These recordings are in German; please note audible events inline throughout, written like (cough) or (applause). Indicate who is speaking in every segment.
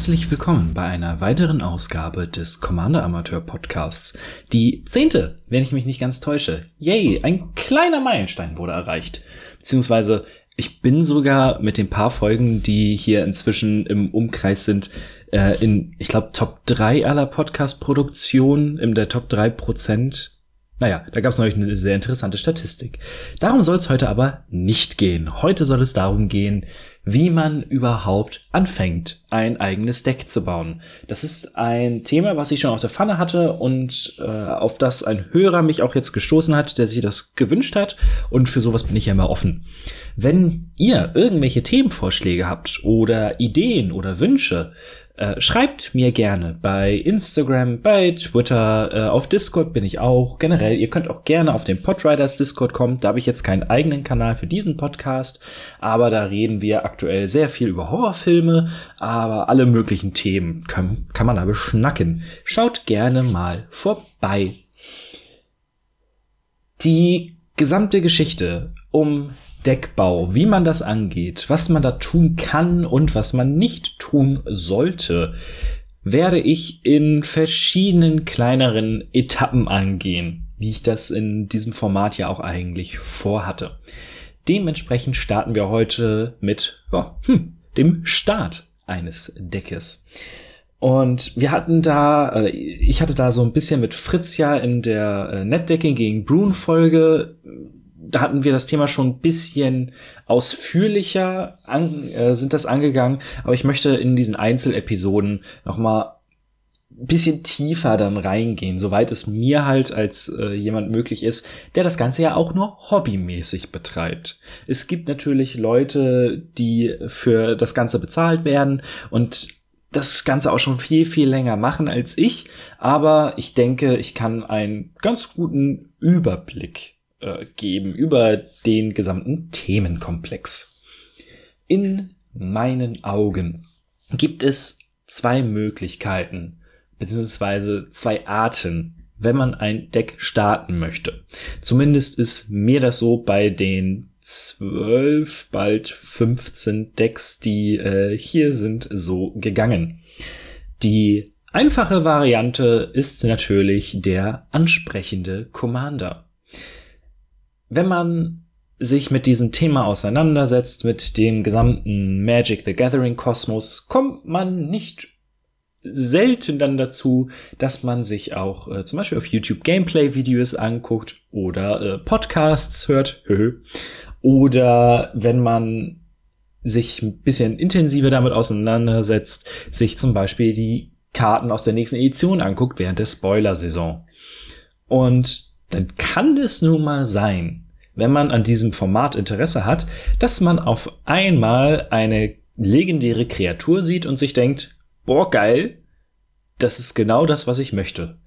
Speaker 1: Herzlich willkommen bei einer weiteren Ausgabe des Commander Amateur Podcasts. Die zehnte, wenn ich mich nicht ganz täusche. Yay, ein kleiner Meilenstein wurde erreicht. Beziehungsweise ich bin sogar mit den paar Folgen, die hier inzwischen im Umkreis sind, äh, in, ich glaube, Top 3 aller Podcast-Produktionen, in der Top 3 Prozent naja, da gab es neulich eine sehr interessante Statistik. Darum soll es heute aber nicht gehen. Heute soll es darum gehen, wie man überhaupt anfängt, ein eigenes Deck zu bauen. Das ist ein Thema, was ich schon auf der Pfanne hatte und äh, auf das ein Hörer mich auch jetzt gestoßen hat, der sich das gewünscht hat. Und für sowas bin ich ja immer offen. Wenn ihr irgendwelche Themenvorschläge habt oder Ideen oder Wünsche, äh, schreibt mir gerne bei Instagram, bei Twitter, äh, auf Discord bin ich auch. Generell, ihr könnt auch gerne auf den Podriders Discord kommen. Da habe ich jetzt keinen eigenen Kanal für diesen Podcast, aber da reden wir aktuell sehr viel über Horrorfilme, aber alle möglichen Themen kann, kann man da beschnacken. Schaut gerne mal vorbei. Die gesamte Geschichte um Deckbau, wie man das angeht, was man da tun kann und was man nicht tun sollte, werde ich in verschiedenen kleineren Etappen angehen, wie ich das in diesem Format ja auch eigentlich vorhatte. Dementsprechend starten wir heute mit oh, hm, dem Start eines Deckes. Und wir hatten da, äh, ich hatte da so ein bisschen mit Fritz ja in der äh, Netdecking gegen Brune Folge da hatten wir das Thema schon ein bisschen ausführlicher an, äh, sind das angegangen, aber ich möchte in diesen Einzelepisoden noch mal ein bisschen tiefer dann reingehen, soweit es mir halt als äh, jemand möglich ist, der das Ganze ja auch nur hobbymäßig betreibt. Es gibt natürlich Leute, die für das Ganze bezahlt werden und das Ganze auch schon viel, viel länger machen als ich, aber ich denke, ich kann einen ganz guten Überblick äh, geben über den gesamten Themenkomplex. In meinen Augen gibt es zwei Möglichkeiten, beziehungsweise zwei Arten, wenn man ein Deck starten möchte. Zumindest ist mir das so bei den zwölf, bald 15 Decks, die äh, hier sind, so gegangen. Die einfache Variante ist natürlich der ansprechende Commander wenn man sich mit diesem Thema auseinandersetzt, mit dem gesamten Magic the Gathering Kosmos, kommt man nicht selten dann dazu, dass man sich auch äh, zum Beispiel auf YouTube Gameplay-Videos anguckt oder äh, Podcasts hört. (laughs) oder wenn man sich ein bisschen intensiver damit auseinandersetzt, sich zum Beispiel die Karten aus der nächsten Edition anguckt während der Spoiler-Saison. Und dann kann es nun mal sein, wenn man an diesem Format Interesse hat, dass man auf einmal eine legendäre Kreatur sieht und sich denkt, boah, geil, das ist genau das, was ich möchte.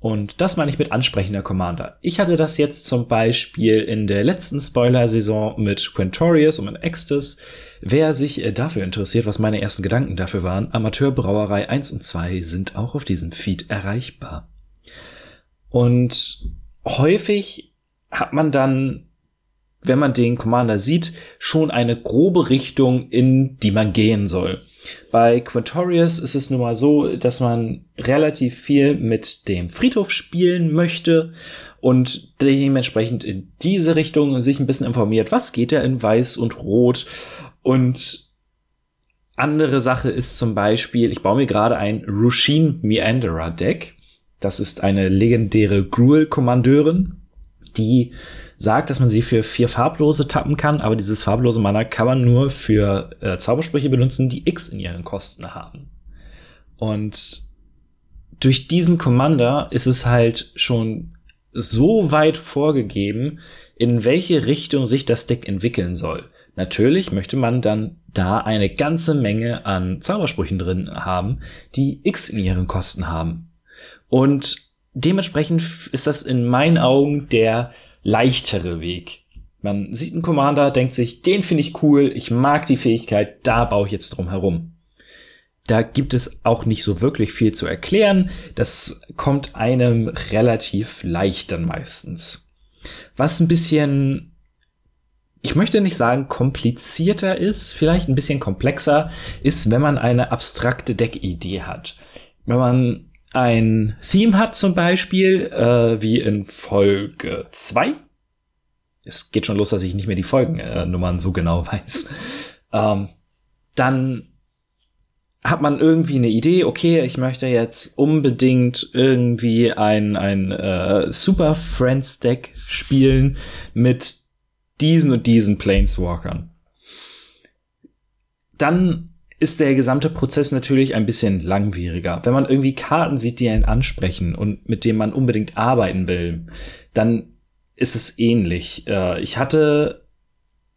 Speaker 1: Und das meine ich mit ansprechender Commander. Ich hatte das jetzt zum Beispiel in der letzten Spoiler-Saison mit Quentorius und mit Extus. Wer sich äh, dafür interessiert, was meine ersten Gedanken dafür waren, Amateurbrauerei 1 und 2 sind auch auf diesem Feed erreichbar. Und häufig hat man dann, wenn man den Commander sieht, schon eine grobe Richtung, in die man gehen soll. Bei Quintorius ist es nun mal so, dass man relativ viel mit dem Friedhof spielen möchte und dementsprechend in diese Richtung sich ein bisschen informiert, was geht da in Weiß und Rot und andere Sache ist zum Beispiel, ich baue mir gerade ein Rushin Meanderer Deck. Das ist eine legendäre Gruel-Kommandeurin, die sagt, dass man sie für vier farblose tappen kann, aber dieses farblose Mana kann man nur für äh, Zaubersprüche benutzen, die X in ihren Kosten haben. Und durch diesen Commander ist es halt schon so weit vorgegeben, in welche Richtung sich das Deck entwickeln soll. Natürlich möchte man dann da eine ganze Menge an Zaubersprüchen drin haben, die X in ihren Kosten haben. Und dementsprechend ist das in meinen Augen der leichtere Weg. Man sieht einen Commander, denkt sich, den finde ich cool, ich mag die Fähigkeit, da baue ich jetzt drum herum. Da gibt es auch nicht so wirklich viel zu erklären. Das kommt einem relativ leicht dann meistens. Was ein bisschen, ich möchte nicht sagen komplizierter ist, vielleicht ein bisschen komplexer, ist, wenn man eine abstrakte Deckidee hat. Wenn man ein Theme hat zum Beispiel, äh, wie in Folge 2. Es geht schon los, dass ich nicht mehr die Folgennummern so genau (laughs) weiß. Ähm, dann hat man irgendwie eine Idee, okay, ich möchte jetzt unbedingt irgendwie ein, ein äh, Super Friends Deck spielen mit diesen und diesen Planeswalkern. Dann ist der gesamte Prozess natürlich ein bisschen langwieriger. Wenn man irgendwie Karten sieht, die einen ansprechen und mit denen man unbedingt arbeiten will, dann ist es ähnlich. Äh, ich hatte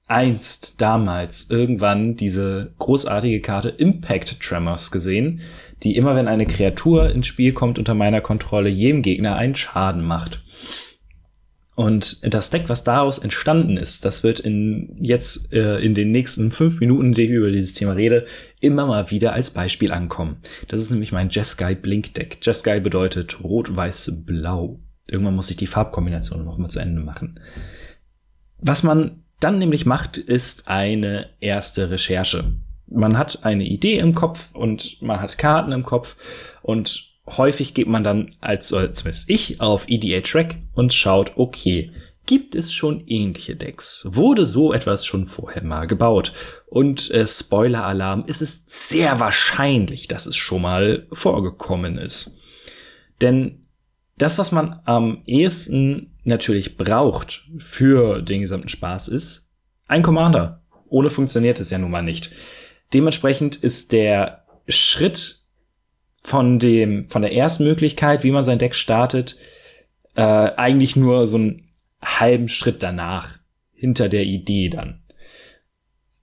Speaker 1: einst damals irgendwann diese großartige Karte Impact Tremors gesehen, die immer wenn eine Kreatur ins Spiel kommt unter meiner Kontrolle jedem Gegner einen Schaden macht. Und das Deck, was daraus entstanden ist, das wird in jetzt äh, in den nächsten fünf Minuten, die ich über dieses Thema rede, immer mal wieder als Beispiel ankommen. Das ist nämlich mein Jeskai Blink Deck. Jeskai bedeutet rot, weiß, blau. Irgendwann muss ich die Farbkombination noch mal zu Ende machen. Was man dann nämlich macht, ist eine erste Recherche. Man hat eine Idee im Kopf und man hat Karten im Kopf und häufig geht man dann als, zumindest ich, auf EDA Track und schaut, okay, gibt es schon ähnliche Decks? Wurde so etwas schon vorher mal gebaut? Und äh, Spoiler-Alarm, ist es sehr wahrscheinlich, dass es schon mal vorgekommen ist. Denn das, was man am ehesten natürlich braucht für den gesamten Spaß, ist ein Commander. Ohne funktioniert es ja nun mal nicht. Dementsprechend ist der Schritt von dem, von der ersten Möglichkeit, wie man sein Deck startet, äh, eigentlich nur so einen halben Schritt danach, hinter der Idee dann.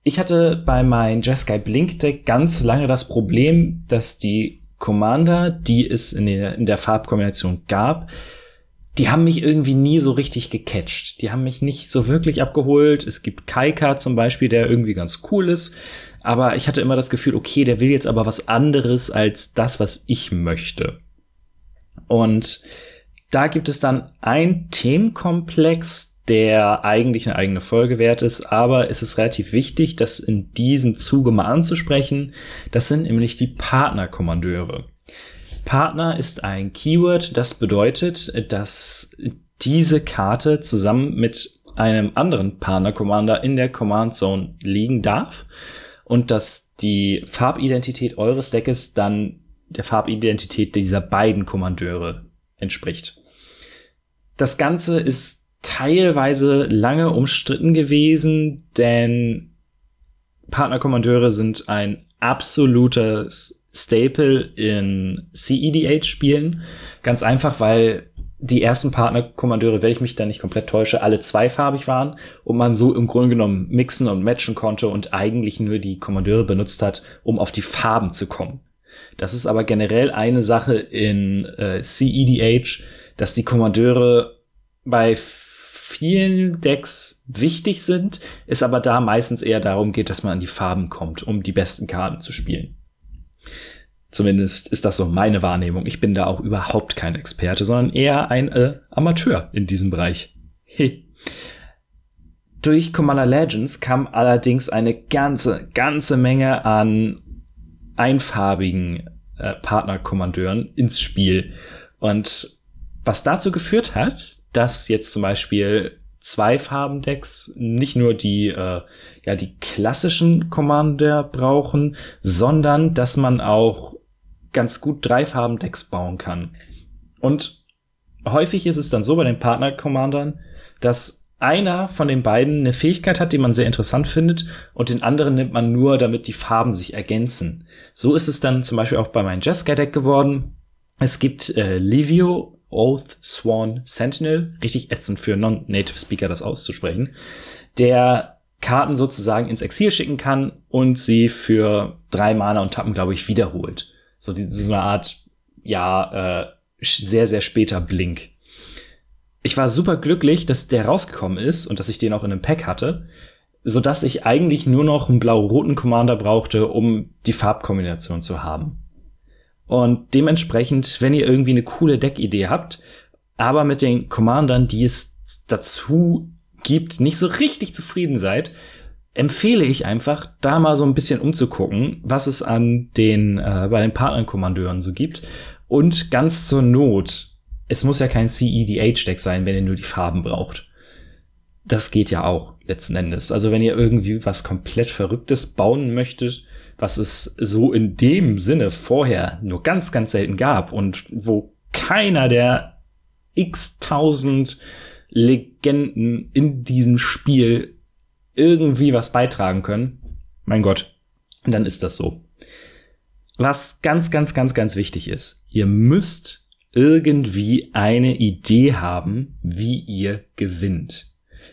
Speaker 1: Ich hatte bei meinem Jeskai Blink Deck ganz lange das Problem, dass die Commander, die es in der, in der Farbkombination gab, die haben mich irgendwie nie so richtig gecatcht. Die haben mich nicht so wirklich abgeholt. Es gibt Kaika zum Beispiel, der irgendwie ganz cool ist. Aber ich hatte immer das Gefühl, okay, der will jetzt aber was anderes als das, was ich möchte. Und da gibt es dann ein Themenkomplex, der eigentlich eine eigene Folge wert ist, aber es ist relativ wichtig, das in diesem Zuge mal anzusprechen. Das sind nämlich die Partnerkommandeure. Partner ist ein Keyword, das bedeutet, dass diese Karte zusammen mit einem anderen Partner-Commander in der Command Zone liegen darf und dass die Farbidentität eures Deckes dann der Farbidentität dieser beiden Kommandeure entspricht. Das Ganze ist teilweise lange umstritten gewesen, denn Partnerkommandeure sind ein absolutes Staple in CEDH-Spielen. Ganz einfach, weil die ersten Partnerkommandeure, wenn ich mich da nicht komplett täusche, alle zweifarbig waren und man so im Grunde genommen mixen und matchen konnte und eigentlich nur die Kommandeure benutzt hat, um auf die Farben zu kommen. Das ist aber generell eine Sache in äh, CEDH, dass die Kommandeure bei vielen Decks wichtig sind, es aber da meistens eher darum geht, dass man an die Farben kommt, um die besten Karten zu spielen. Zumindest ist das so meine Wahrnehmung. Ich bin da auch überhaupt kein Experte, sondern eher ein äh, Amateur in diesem Bereich. Durch Commander Legends kam allerdings eine ganze, ganze Menge an einfarbigen äh, Partnerkommandeuren ins Spiel. Und was dazu geführt hat, dass jetzt zum Beispiel zwei Farbendecks nicht nur die äh, ja die klassischen Commander brauchen, sondern dass man auch ganz gut drei Farben-Decks bauen kann. Und häufig ist es dann so bei den Partner-Commandern, dass einer von den beiden eine Fähigkeit hat, die man sehr interessant findet, und den anderen nimmt man nur, damit die Farben sich ergänzen. So ist es dann zum Beispiel auch bei meinem Jeskai-Deck geworden. Es gibt äh, Livio, Oath, Swan, Sentinel, richtig ätzend für Non-Native Speaker das auszusprechen, der Karten sozusagen ins Exil schicken kann und sie für drei Mana und Tappen, glaube ich, wiederholt so, die, so eine Art, ja, äh, sehr, sehr später Blink. Ich war super glücklich, dass der rausgekommen ist und dass ich den auch in einem Pack hatte, so dass ich eigentlich nur noch einen blau-roten Commander brauchte, um die Farbkombination zu haben. Und dementsprechend, wenn ihr irgendwie eine coole Deckidee habt, aber mit den Commandern, die es dazu gibt, nicht so richtig zufrieden seid, empfehle ich einfach, da mal so ein bisschen umzugucken, was es an den äh, bei den Partnerkommandeuren so gibt. Und ganz zur Not, es muss ja kein CEDH-Deck sein, wenn ihr nur die Farben braucht. Das geht ja auch letzten Endes. Also wenn ihr irgendwie was komplett Verrücktes bauen möchtet, was es so in dem Sinne vorher nur ganz, ganz selten gab und wo keiner der x tausend Legenden in diesem Spiel irgendwie was beitragen können, mein Gott, dann ist das so. Was ganz, ganz, ganz, ganz wichtig ist, ihr müsst irgendwie eine Idee haben, wie ihr gewinnt.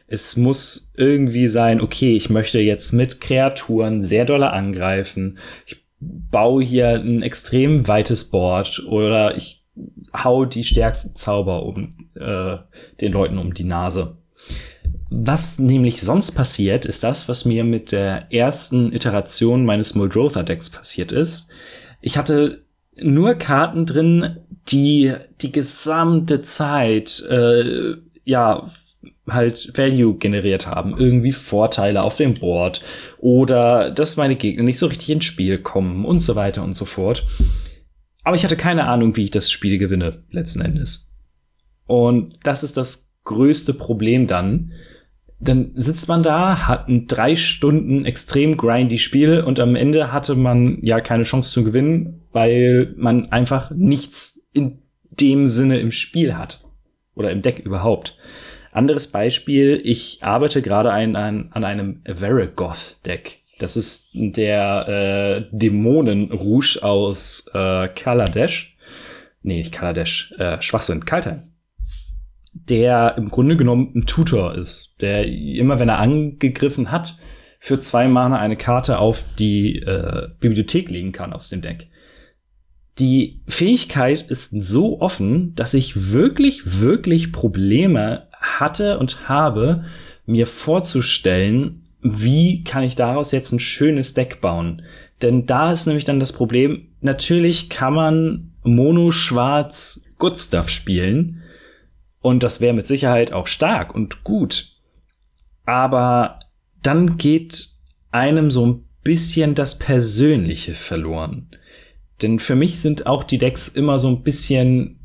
Speaker 1: Es muss irgendwie sein, okay, ich möchte jetzt mit Kreaturen sehr dolle angreifen. Ich baue hier ein extrem weites Board oder ich hau die stärksten Zauber um äh, den Leuten um die Nase. Was nämlich sonst passiert, ist das, was mir mit der ersten Iteration meines Muldrotha Decks passiert ist. Ich hatte nur Karten drin, die die gesamte Zeit äh, ja halt Value generiert haben, irgendwie Vorteile auf dem Board oder dass meine Gegner nicht so richtig ins Spiel kommen und so weiter und so fort. Aber ich hatte keine Ahnung, wie ich das Spiel gewinne, letzten Endes. Und das ist das größte Problem dann. Dann sitzt man da, hat ein drei Stunden extrem grindy Spiel und am Ende hatte man ja keine Chance zu gewinnen, weil man einfach nichts in dem Sinne im Spiel hat. Oder im Deck überhaupt. Anderes Beispiel, ich arbeite gerade ein, ein, an einem Veragoth-Deck. Das ist der äh, Dämonen-Rouge aus äh, Kaladesh. Nee, nicht Kaladesh, äh, Schwachsinn, Kaltheim. Der im Grunde genommen ein Tutor ist, der immer, wenn er angegriffen hat, für zwei Mana eine Karte auf die äh, Bibliothek legen kann aus dem Deck. Die Fähigkeit ist so offen, dass ich wirklich, wirklich Probleme hatte und habe, mir vorzustellen, wie kann ich daraus jetzt ein schönes Deck bauen? Denn da ist nämlich dann das Problem, natürlich kann man Mono-Schwarz Good Stuff spielen. Und das wäre mit Sicherheit auch stark und gut. Aber dann geht einem so ein bisschen das Persönliche verloren. Denn für mich sind auch die Decks immer so ein bisschen,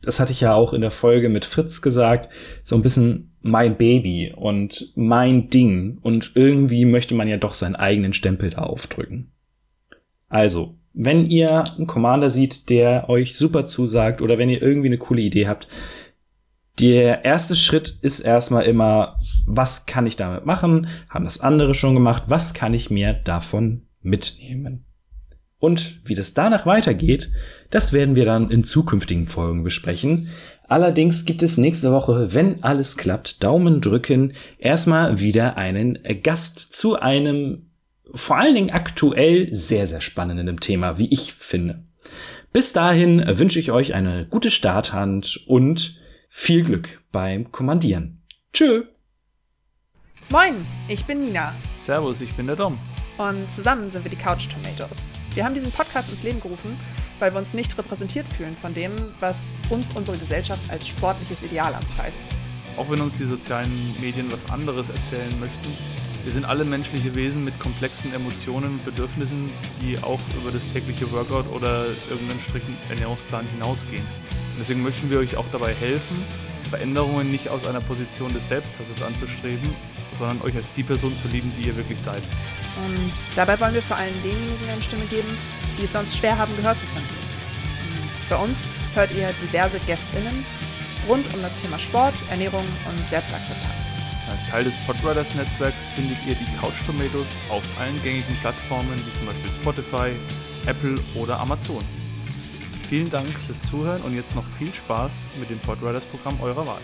Speaker 1: das hatte ich ja auch in der Folge mit Fritz gesagt, so ein bisschen mein Baby und mein Ding und irgendwie möchte man ja doch seinen eigenen Stempel da aufdrücken. Also, wenn ihr einen Commander sieht, der euch super zusagt oder wenn ihr irgendwie eine coole Idee habt, der erste Schritt ist erstmal immer, was kann ich damit machen? Haben das andere schon gemacht? Was kann ich mir davon mitnehmen? Und wie das danach weitergeht, das werden wir dann in zukünftigen Folgen besprechen. Allerdings gibt es nächste Woche, wenn alles klappt, Daumen drücken, erstmal wieder einen Gast zu einem vor allen Dingen aktuell sehr, sehr spannenden Thema, wie ich finde. Bis dahin wünsche ich euch eine gute Starthand und viel Glück beim Kommandieren. Tschö!
Speaker 2: Moin, ich bin Nina.
Speaker 3: Servus, ich bin der Dom.
Speaker 2: Und zusammen sind wir die Couch Tomatoes. Wir haben diesen Podcast ins Leben gerufen, weil wir uns nicht repräsentiert fühlen von dem, was uns unsere Gesellschaft als sportliches Ideal anpreist.
Speaker 3: Auch wenn uns die sozialen Medien was anderes erzählen möchten, wir sind alle menschliche Wesen mit komplexen Emotionen und Bedürfnissen, die auch über das tägliche Workout oder irgendeinen strikten Ernährungsplan hinausgehen. Deswegen möchten wir euch auch dabei helfen, Veränderungen nicht aus einer Position des Selbsthasses anzustreben, sondern euch als die Person zu lieben, die ihr wirklich seid.
Speaker 2: Und dabei wollen wir vor allem denjenigen eine Stimme geben, die es sonst schwer haben, gehört zu finden. Bei uns hört ihr diverse GästInnen rund um das Thema Sport, Ernährung und Selbstakzeptanz.
Speaker 3: Als Teil des Podriders Netzwerks findet ihr die Couch Tomatoes auf allen gängigen Plattformen wie zum Beispiel Spotify, Apple oder Amazon. Vielen Dank fürs Zuhören und jetzt noch viel Spaß mit dem Podriders Programm eurer Wahl.